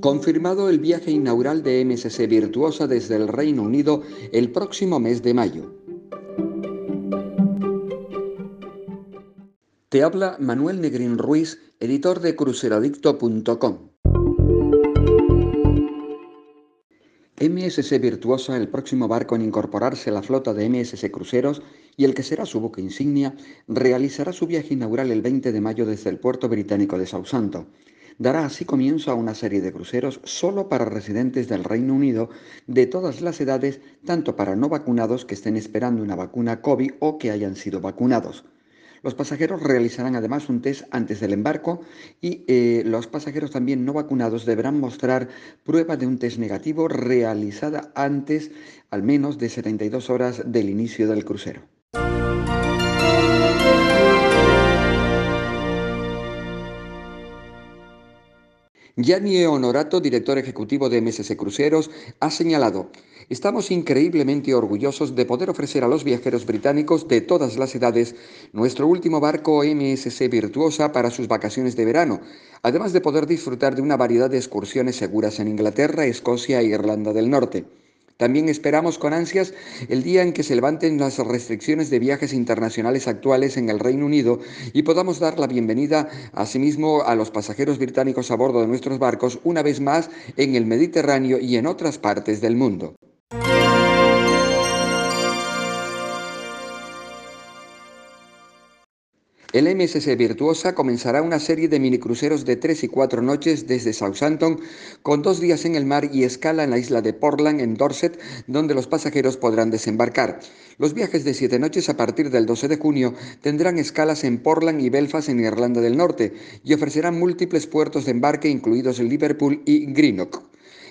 Confirmado el viaje inaugural de MSC Virtuosa desde el Reino Unido el próximo mes de mayo. Te habla Manuel Negrín Ruiz, editor de cruceradicto.com. MSC Virtuosa, el próximo barco en incorporarse a la flota de MSC Cruceros y el que será su buque insignia, realizará su viaje inaugural el 20 de mayo desde el puerto británico de Sausanto dará así comienzo a una serie de cruceros solo para residentes del Reino Unido de todas las edades, tanto para no vacunados que estén esperando una vacuna COVID o que hayan sido vacunados. Los pasajeros realizarán además un test antes del embarco y eh, los pasajeros también no vacunados deberán mostrar prueba de un test negativo realizada antes al menos de 72 horas del inicio del crucero. Gianni Honorato, director ejecutivo de MSC Cruceros, ha señalado, estamos increíblemente orgullosos de poder ofrecer a los viajeros británicos de todas las edades nuestro último barco MSC Virtuosa para sus vacaciones de verano, además de poder disfrutar de una variedad de excursiones seguras en Inglaterra, Escocia e Irlanda del Norte. También esperamos con ansias el día en que se levanten las restricciones de viajes internacionales actuales en el Reino Unido y podamos dar la bienvenida asimismo a los pasajeros británicos a bordo de nuestros barcos una vez más en el Mediterráneo y en otras partes del mundo. El MSC Virtuosa comenzará una serie de minicruceros de tres y cuatro noches desde Southampton, con dos días en el mar y escala en la isla de Portland, en Dorset, donde los pasajeros podrán desembarcar. Los viajes de siete noches a partir del 12 de junio tendrán escalas en Portland y Belfast, en Irlanda del Norte, y ofrecerán múltiples puertos de embarque, incluidos Liverpool y Greenock.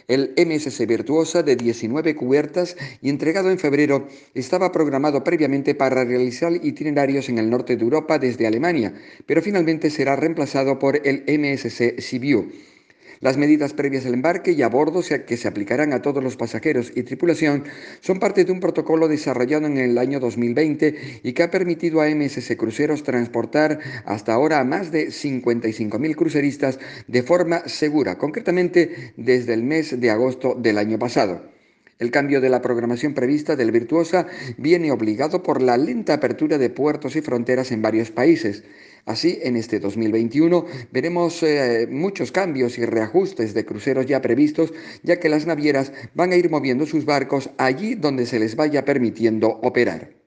El MSC Virtuosa de 19 cubiertas y entregado en febrero estaba programado previamente para realizar itinerarios en el norte de Europa desde Alemania, pero finalmente será reemplazado por el MSC Sibiu. Las medidas previas al embarque y a bordo que se aplicarán a todos los pasajeros y tripulación son parte de un protocolo desarrollado en el año 2020 y que ha permitido a MSC Cruceros transportar hasta ahora a más de 55.000 cruceristas de forma segura, concretamente desde el mes de agosto del año pasado. El cambio de la programación prevista del Virtuosa viene obligado por la lenta apertura de puertos y fronteras en varios países. Así, en este 2021 veremos eh, muchos cambios y reajustes de cruceros ya previstos, ya que las navieras van a ir moviendo sus barcos allí donde se les vaya permitiendo operar.